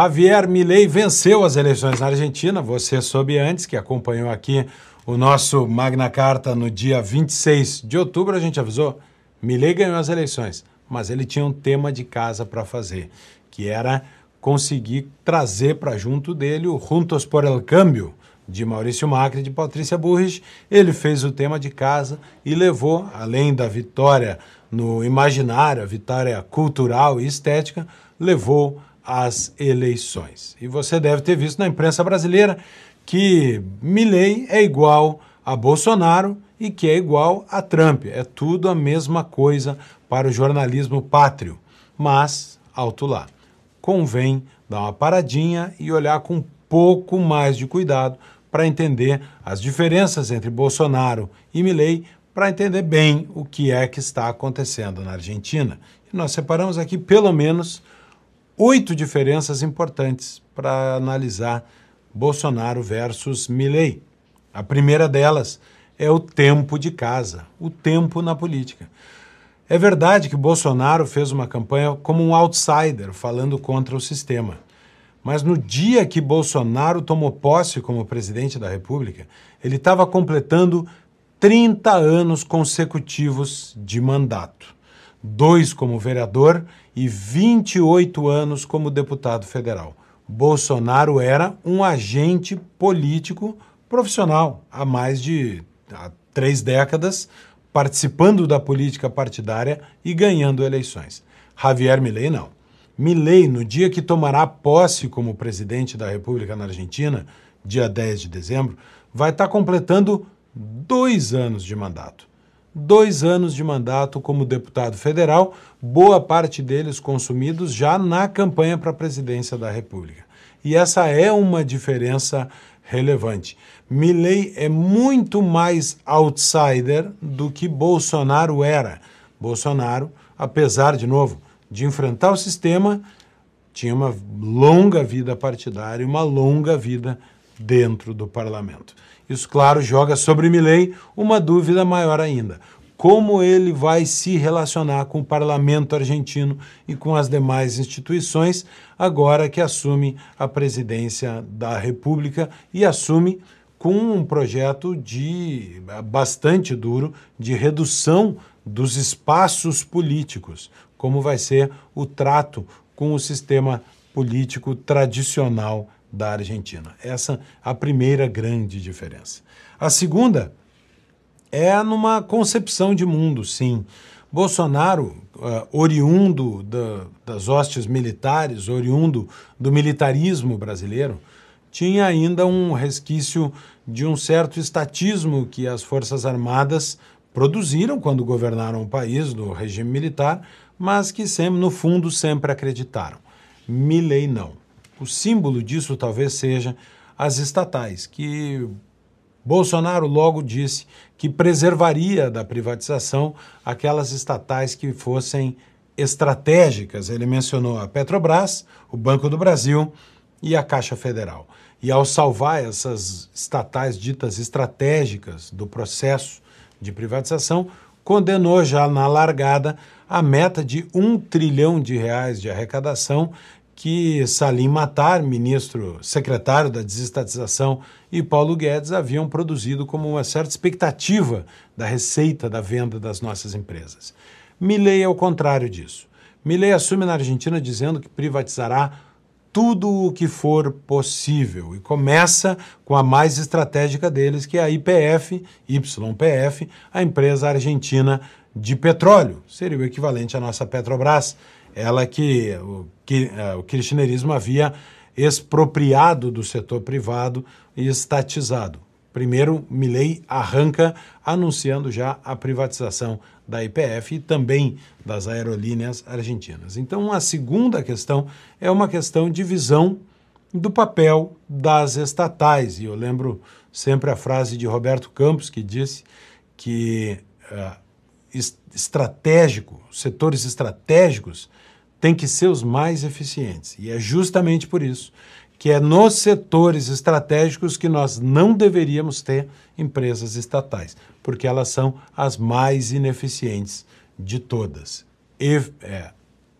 Javier Milei venceu as eleições na Argentina. Você soube antes, que acompanhou aqui o nosso Magna Carta no dia 26 de outubro. A gente avisou: Milei ganhou as eleições, mas ele tinha um tema de casa para fazer, que era conseguir trazer para junto dele o Juntos por el Cambio, de Maurício Macri e de Patrícia Burrich. Ele fez o tema de casa e levou, além da vitória no imaginário, a vitória cultural e estética, levou as eleições. E você deve ter visto na imprensa brasileira que Milley é igual a Bolsonaro e que é igual a Trump. É tudo a mesma coisa para o jornalismo pátrio. Mas, alto lá, convém dar uma paradinha e olhar com um pouco mais de cuidado para entender as diferenças entre Bolsonaro e Milley, para entender bem o que é que está acontecendo na Argentina. E nós separamos aqui pelo menos oito diferenças importantes para analisar Bolsonaro versus Milley. A primeira delas é o tempo de casa, o tempo na política. É verdade que Bolsonaro fez uma campanha como um outsider, falando contra o sistema. Mas no dia que Bolsonaro tomou posse como presidente da República, ele estava completando 30 anos consecutivos de mandato dois como vereador e 28 anos como deputado federal. Bolsonaro era um agente político profissional há mais de há três décadas, participando da política partidária e ganhando eleições. Javier Milei não. Milei, no dia que tomará posse como presidente da República na Argentina, dia 10 de dezembro, vai estar completando dois anos de mandato dois anos de mandato como deputado federal, boa parte deles consumidos já na campanha para a presidência da República. E essa é uma diferença relevante. Milley é muito mais outsider do que Bolsonaro era. Bolsonaro, apesar, de novo, de enfrentar o sistema, tinha uma longa vida partidária uma longa vida dentro do parlamento. Isso, claro, joga sobre Milley uma dúvida maior ainda. Como ele vai se relacionar com o parlamento argentino e com as demais instituições agora que assume a presidência da República e assume com um projeto de bastante duro de redução dos espaços políticos, como vai ser o trato com o sistema político tradicional da Argentina. Essa é a primeira grande diferença. A segunda é numa concepção de mundo, sim. Bolsonaro, uh, oriundo da, das hostes militares, oriundo do militarismo brasileiro, tinha ainda um resquício de um certo estatismo que as Forças Armadas produziram quando governaram o país do regime militar, mas que sempre, no fundo sempre acreditaram. Milley não. O símbolo disso talvez seja as estatais, que Bolsonaro logo disse que preservaria da privatização aquelas estatais que fossem estratégicas. Ele mencionou a Petrobras, o Banco do Brasil e a Caixa Federal. E ao salvar essas estatais ditas estratégicas do processo de privatização, condenou já na largada a meta de um trilhão de reais de arrecadação que Salim Matar, ministro secretário da desestatização, e Paulo Guedes haviam produzido como uma certa expectativa da receita da venda das nossas empresas. Milley é o contrário disso. Milley assume na Argentina dizendo que privatizará tudo o que for possível e começa com a mais estratégica deles, que é a IPF, YPF, a empresa argentina de petróleo, seria o equivalente à nossa Petrobras ela que o, que, uh, o kirchnerismo havia expropriado do setor privado e estatizado. Primeiro, Milley arranca anunciando já a privatização da IPF e também das aerolíneas argentinas. Então, a segunda questão é uma questão de visão do papel das estatais. E eu lembro sempre a frase de Roberto Campos, que disse que uh, estratégico, setores estratégicos têm que ser os mais eficientes. E é justamente por isso que é nos setores estratégicos que nós não deveríamos ter empresas estatais, porque elas são as mais ineficientes de todas. E, é,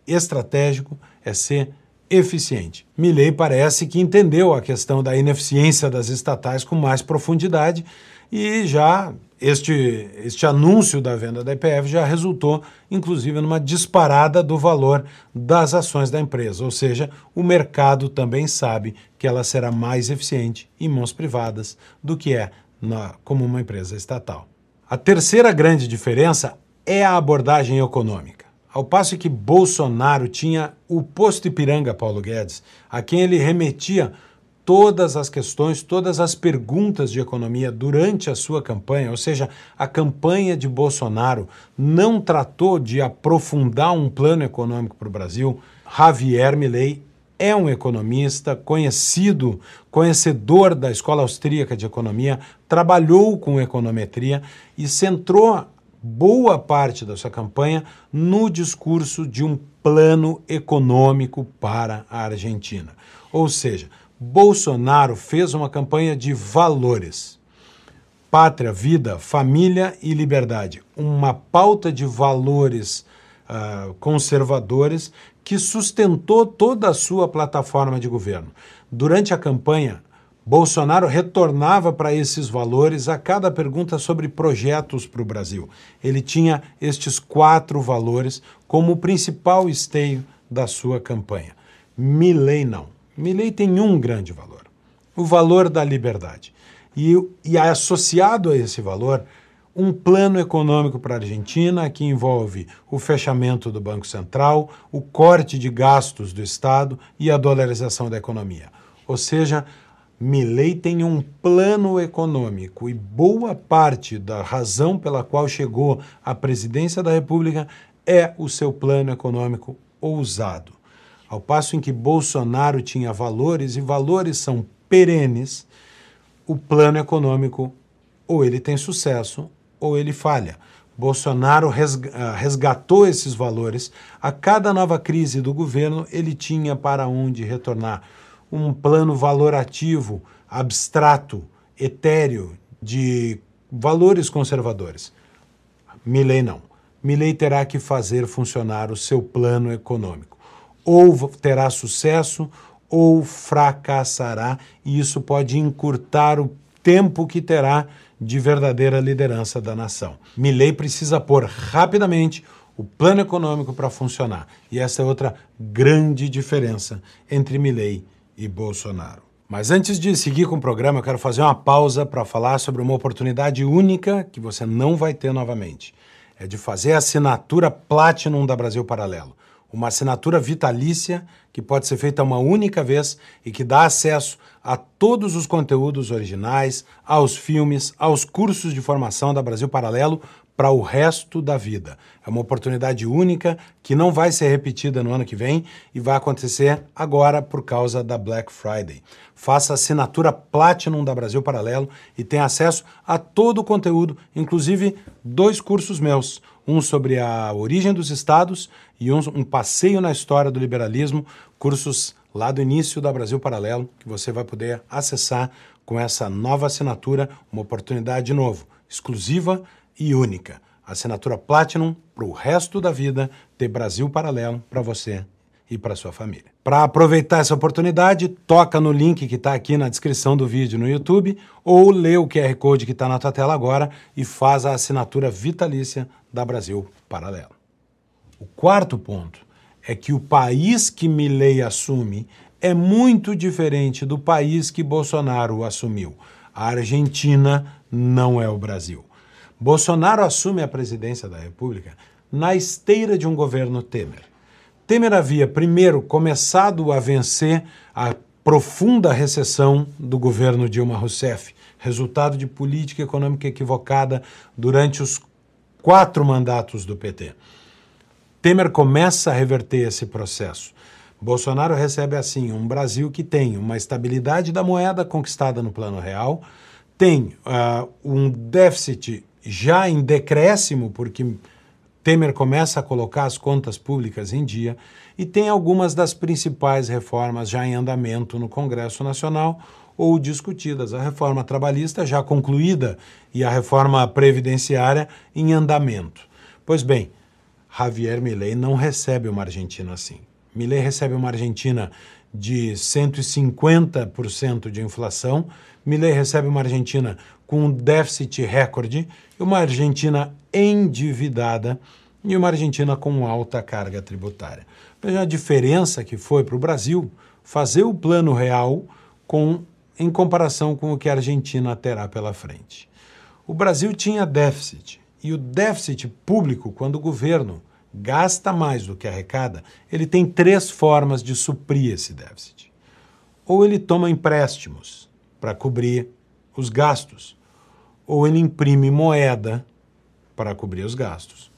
estratégico é ser eficiente. Milley parece que entendeu a questão da ineficiência das estatais com mais profundidade e já este, este anúncio da venda da IPF já resultou, inclusive, numa disparada do valor das ações da empresa, ou seja, o mercado também sabe que ela será mais eficiente em mãos privadas do que é na, como uma empresa estatal. A terceira grande diferença é a abordagem econômica. Ao passo que Bolsonaro tinha o posto Ipiranga Paulo Guedes, a quem ele remetia todas as questões, todas as perguntas de economia durante a sua campanha, ou seja, a campanha de Bolsonaro não tratou de aprofundar um plano econômico para o Brasil. Javier Milei é um economista conhecido, conhecedor da Escola Austríaca de Economia, trabalhou com econometria e centrou boa parte da sua campanha no discurso de um plano econômico para a Argentina. Ou seja, Bolsonaro fez uma campanha de valores. Pátria, vida, família e liberdade. Uma pauta de valores uh, conservadores que sustentou toda a sua plataforma de governo. Durante a campanha, Bolsonaro retornava para esses valores a cada pergunta sobre projetos para o Brasil. Ele tinha estes quatro valores como o principal esteio da sua campanha. Milley não. Milley tem um grande valor: o valor da liberdade. E, e associado a esse valor, um plano econômico para a Argentina que envolve o fechamento do Banco Central, o corte de gastos do Estado e a dolarização da economia. Ou seja, Milley tem um plano econômico e boa parte da razão pela qual chegou à presidência da República é o seu plano econômico ousado. Ao passo em que Bolsonaro tinha valores e valores são perenes, o plano econômico ou ele tem sucesso ou ele falha. Bolsonaro ah, resgatou esses valores. A cada nova crise do governo, ele tinha para onde retornar um plano valorativo, abstrato, etéreo, de valores conservadores. Milley não. Milley terá que fazer funcionar o seu plano econômico. Ou terá sucesso ou fracassará, e isso pode encurtar o tempo que terá de verdadeira liderança da nação. Milley precisa pôr rapidamente o plano econômico para funcionar. E essa é outra grande diferença entre Milley e Bolsonaro. Mas antes de seguir com o programa, eu quero fazer uma pausa para falar sobre uma oportunidade única que você não vai ter novamente. É de fazer a assinatura Platinum da Brasil Paralelo. Uma assinatura vitalícia que pode ser feita uma única vez e que dá acesso a todos os conteúdos originais, aos filmes, aos cursos de formação da Brasil Paralelo para o resto da vida. É uma oportunidade única que não vai ser repetida no ano que vem e vai acontecer agora por causa da Black Friday. Faça assinatura Platinum da Brasil Paralelo e tenha acesso a todo o conteúdo, inclusive dois cursos meus, um sobre a origem dos estados e um, um passeio na história do liberalismo, cursos lá do início da Brasil Paralelo, que você vai poder acessar com essa nova assinatura, uma oportunidade de novo, exclusiva e única. Assinatura Platinum para o resto da vida ter Brasil Paralelo para você e para sua família. Para aproveitar essa oportunidade, toca no link que está aqui na descrição do vídeo no YouTube ou lê o QR Code que está na tua tela agora e faz a assinatura vitalícia da Brasil Paralelo. O quarto ponto é que o país que Milley assume é muito diferente do país que Bolsonaro assumiu. A Argentina não é o Brasil. Bolsonaro assume a presidência da República na esteira de um governo Temer. Temer havia, primeiro, começado a vencer a profunda recessão do governo Dilma Rousseff, resultado de política econômica equivocada durante os quatro mandatos do PT. Temer começa a reverter esse processo. Bolsonaro recebe assim um Brasil que tem uma estabilidade da moeda conquistada no plano real, tem uh, um déficit já em decréscimo, porque Temer começa a colocar as contas públicas em dia, e tem algumas das principais reformas já em andamento no Congresso Nacional ou discutidas. A reforma trabalhista já concluída e a reforma previdenciária em andamento. Pois bem, Javier Milei não recebe uma Argentina assim. Milley recebe uma Argentina de 150% de inflação, Milley recebe uma Argentina com um déficit recorde, uma Argentina endividada e uma Argentina com alta carga tributária. Veja a diferença que foi para o Brasil fazer o plano real com, em comparação com o que a Argentina terá pela frente. O Brasil tinha déficit, e o déficit público, quando o governo gasta mais do que arrecada, ele tem três formas de suprir esse déficit. Ou ele toma empréstimos para cobrir os gastos, ou ele imprime moeda para cobrir os gastos,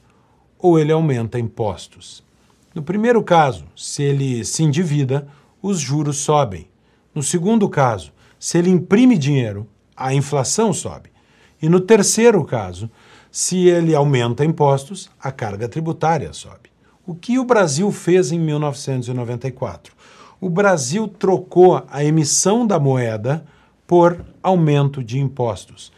ou ele aumenta impostos. No primeiro caso, se ele se endivida, os juros sobem. No segundo caso, se ele imprime dinheiro, a inflação sobe. E no terceiro caso, se ele aumenta impostos, a carga tributária sobe. O que o Brasil fez em 1994? O Brasil trocou a emissão da moeda por aumento de impostos.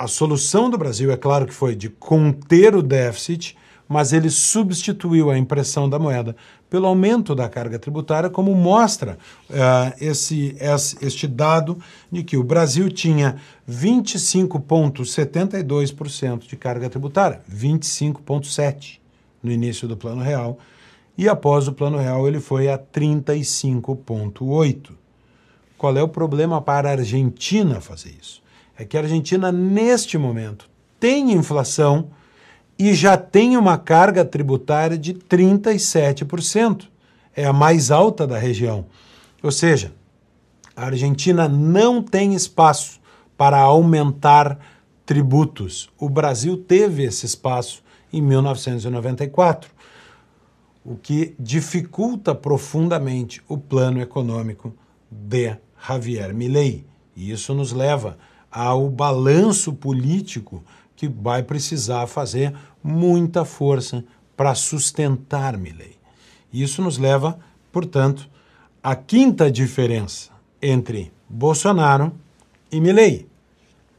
A solução do Brasil, é claro que foi de conter o déficit, mas ele substituiu a impressão da moeda pelo aumento da carga tributária, como mostra uh, esse, esse, este dado de que o Brasil tinha 25,72% de carga tributária, 25,7% no início do Plano Real, e após o Plano Real ele foi a 35,8%. Qual é o problema para a Argentina fazer isso? É que a Argentina, neste momento, tem inflação e já tem uma carga tributária de 37%. É a mais alta da região. Ou seja, a Argentina não tem espaço para aumentar tributos. O Brasil teve esse espaço em 1994, o que dificulta profundamente o plano econômico de Javier Milei. E isso nos leva ao balanço político que vai precisar fazer muita força para sustentar Milley. Isso nos leva, portanto, à quinta diferença entre Bolsonaro e Milley.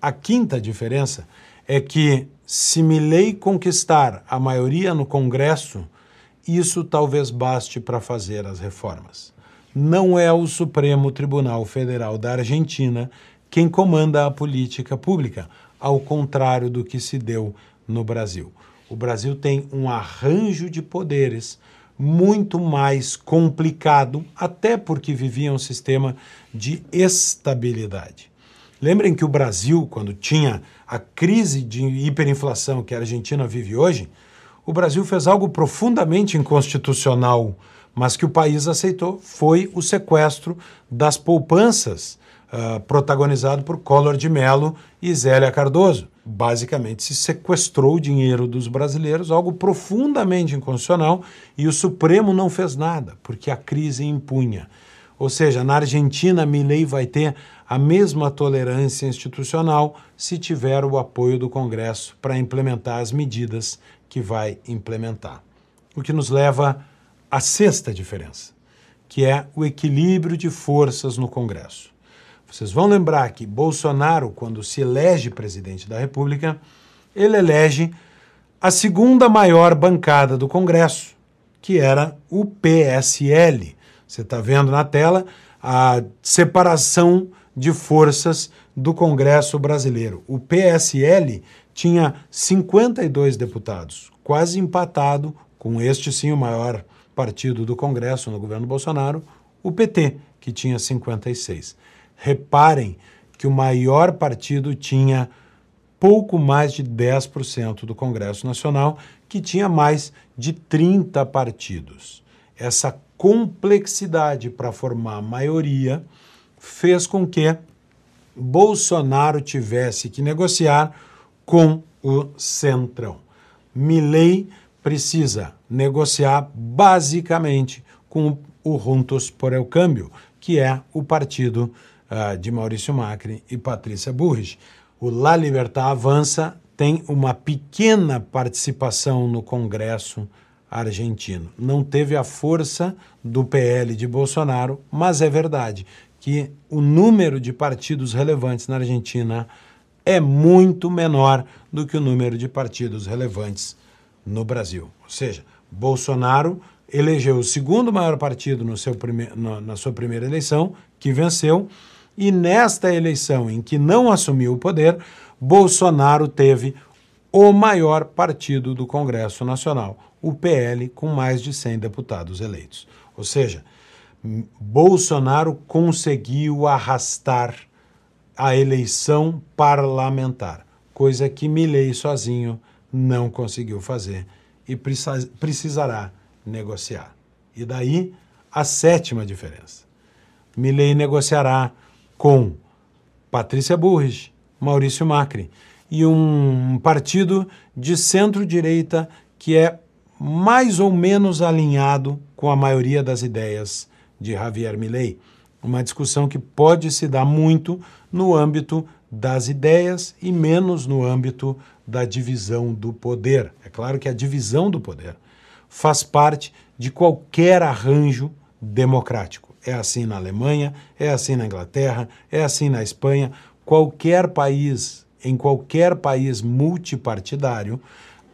A quinta diferença é que se Milley conquistar a maioria no Congresso, isso talvez baste para fazer as reformas. Não é o Supremo Tribunal Federal da Argentina quem comanda a política pública, ao contrário do que se deu no Brasil o Brasil tem um arranjo de poderes muito mais complicado, até porque vivia um sistema de estabilidade. Lembrem que o Brasil, quando tinha a crise de hiperinflação que a Argentina vive hoje, o Brasil fez algo profundamente inconstitucional, mas que o país aceitou, foi o sequestro das poupanças, uh, protagonizado por Collor de Mello e Zélia Cardoso basicamente se sequestrou o dinheiro dos brasileiros, algo profundamente inconstitucional, e o Supremo não fez nada, porque a crise impunha. Ou seja, na Argentina, Milei vai ter a mesma tolerância institucional se tiver o apoio do Congresso para implementar as medidas que vai implementar. O que nos leva à sexta diferença, que é o equilíbrio de forças no Congresso. Vocês vão lembrar que Bolsonaro, quando se elege presidente da República, ele elege a segunda maior bancada do Congresso, que era o PSL. Você está vendo na tela a separação de forças do Congresso brasileiro. O PSL tinha 52 deputados, quase empatado com este sim o maior partido do Congresso no governo Bolsonaro, o PT, que tinha 56. Reparem que o maior partido tinha pouco mais de 10% do Congresso Nacional, que tinha mais de 30 partidos. Essa complexidade para formar maioria fez com que Bolsonaro tivesse que negociar com o Centrão. Milley precisa negociar basicamente com o Juntos por el Câmbio, que é o partido uh, de Maurício Macri e Patrícia Burrich. O La Libertad Avança tem uma pequena participação no Congresso argentino. Não teve a força do PL de Bolsonaro, mas é verdade que o número de partidos relevantes na Argentina é muito menor do que o número de partidos relevantes no Brasil. Ou seja, Bolsonaro elegeu o segundo maior partido no seu prime... na sua primeira eleição, que venceu, e nesta eleição em que não assumiu o poder, Bolsonaro teve o maior partido do Congresso Nacional, o PL, com mais de 100 deputados eleitos. Ou seja, Bolsonaro conseguiu arrastar a eleição parlamentar, coisa que Milley sozinho não conseguiu fazer e precisará negociar. E daí a sétima diferença. Milley negociará com Patrícia Burris, Maurício Macri e um partido de centro-direita que é mais ou menos alinhado com a maioria das ideias de Javier Milei. Uma discussão que pode se dar muito no âmbito das ideias e menos no âmbito da divisão do poder. É claro que a divisão do poder faz parte de qualquer arranjo democrático. É assim na Alemanha, é assim na Inglaterra, é assim na Espanha. Qualquer país em qualquer país multipartidário,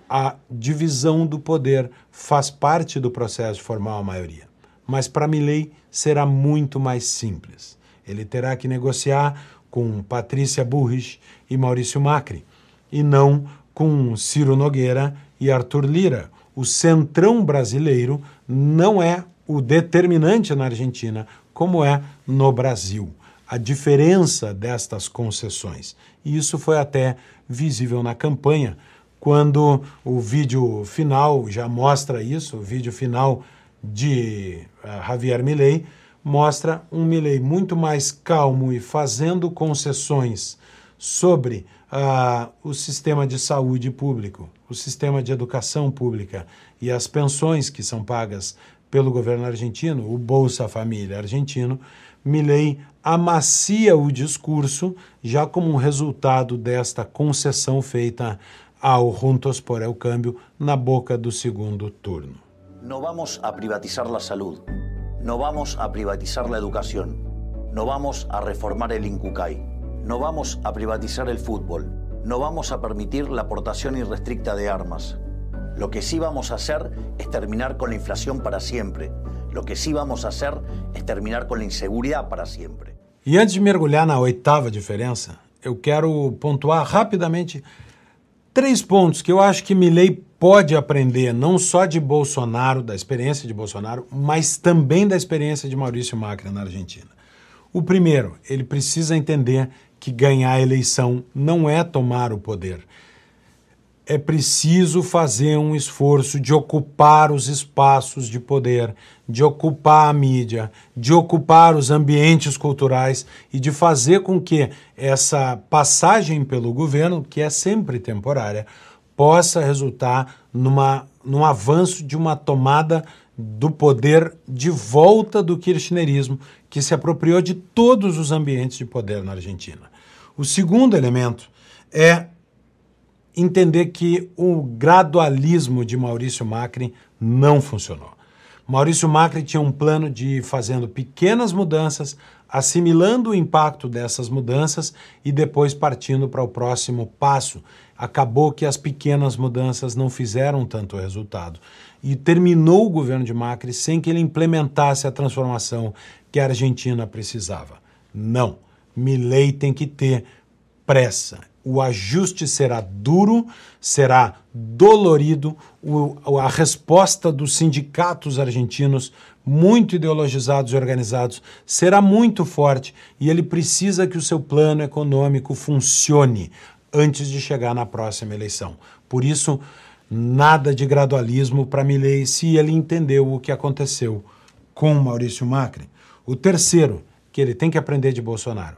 a divisão do poder faz parte do processo de formar a maioria. Mas para Milley será muito mais simples. Ele terá que negociar com Patrícia Burrich e Maurício Macri, e não com Ciro Nogueira e Arthur Lira. O centrão brasileiro não é o determinante na Argentina, como é no Brasil a diferença destas concessões. E isso foi até visível na campanha, quando o vídeo final já mostra isso, o vídeo final de uh, Javier Milei mostra um Milei muito mais calmo e fazendo concessões sobre uh, o sistema de saúde público, o sistema de educação pública e as pensões que são pagas pelo governo argentino, o Bolsa Família argentino, Milley amacia o discurso já como um resultado desta concessão feita ao Juntos por el Cambio na boca do segundo turno. Não vamos a privatizar a saúde, não vamos a privatizar a educação, não vamos a reformar o INCUCAI, não vamos a privatizar o futebol, não vamos a permitir a aportação irrestricta de armas. Lo que sí vamos a hacer es terminar con la inflación para siempre. Lo que sí vamos a hacer es terminar con la inseguridad para siempre. E antes de mergulhar na oitava diferença, eu quero pontuar rapidamente três pontos que eu acho que Milley pode aprender não só de Bolsonaro, da experiência de Bolsonaro, mas também da experiência de Maurício Macri na Argentina. O primeiro, ele precisa entender que ganhar a eleição não é tomar o poder, é preciso fazer um esforço de ocupar os espaços de poder, de ocupar a mídia, de ocupar os ambientes culturais e de fazer com que essa passagem pelo governo, que é sempre temporária, possa resultar numa, num avanço de uma tomada do poder de volta do kirchnerismo, que se apropriou de todos os ambientes de poder na Argentina. O segundo elemento é entender que o gradualismo de Maurício Macri não funcionou. Maurício Macri tinha um plano de ir fazendo pequenas mudanças, assimilando o impacto dessas mudanças e depois partindo para o próximo passo. Acabou que as pequenas mudanças não fizeram tanto resultado. E terminou o governo de Macri sem que ele implementasse a transformação que a Argentina precisava. Não. Milley tem que ter pressa o ajuste será duro, será dolorido, o, a resposta dos sindicatos argentinos, muito ideologizados e organizados, será muito forte e ele precisa que o seu plano econômico funcione antes de chegar na próxima eleição. Por isso, nada de gradualismo para Milei se ele entendeu o que aconteceu com Maurício Macri. O terceiro que ele tem que aprender de Bolsonaro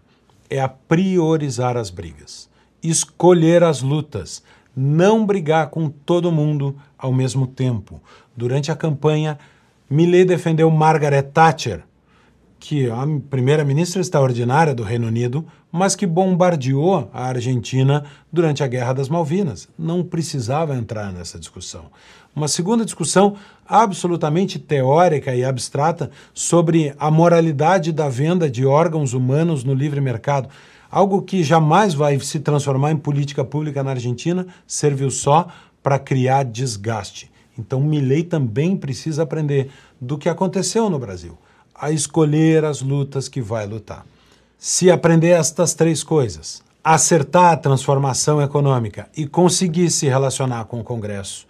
é a priorizar as brigas escolher as lutas, não brigar com todo mundo ao mesmo tempo. Durante a campanha, Milley defendeu Margaret Thatcher, que é a primeira-ministra extraordinária do Reino Unido, mas que bombardeou a Argentina durante a Guerra das Malvinas. Não precisava entrar nessa discussão. Uma segunda discussão absolutamente teórica e abstrata sobre a moralidade da venda de órgãos humanos no livre mercado. Algo que jamais vai se transformar em política pública na Argentina, serviu só para criar desgaste. Então, Milley também precisa aprender do que aconteceu no Brasil, a escolher as lutas que vai lutar. Se aprender estas três coisas, acertar a transformação econômica e conseguir se relacionar com o Congresso,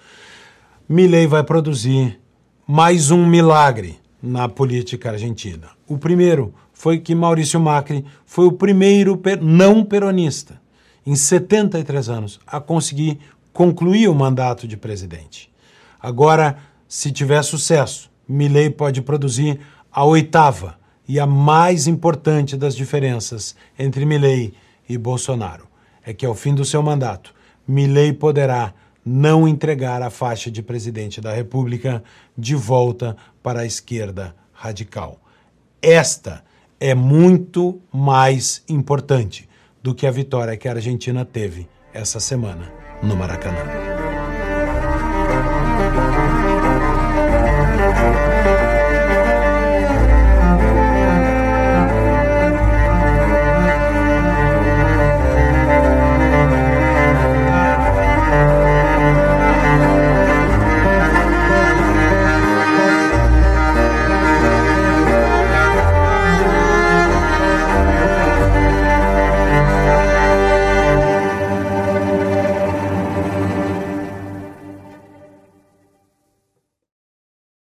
Milley vai produzir mais um milagre na política argentina. O primeiro foi que Maurício Macri foi o primeiro não peronista em 73 anos a conseguir concluir o mandato de presidente. Agora, se tiver sucesso, Milley pode produzir a oitava e a mais importante das diferenças entre Milley e Bolsonaro. É que ao fim do seu mandato, Milley poderá não entregar a faixa de presidente da República de volta para a esquerda radical. Esta é muito mais importante do que a vitória que a Argentina teve essa semana no Maracanã.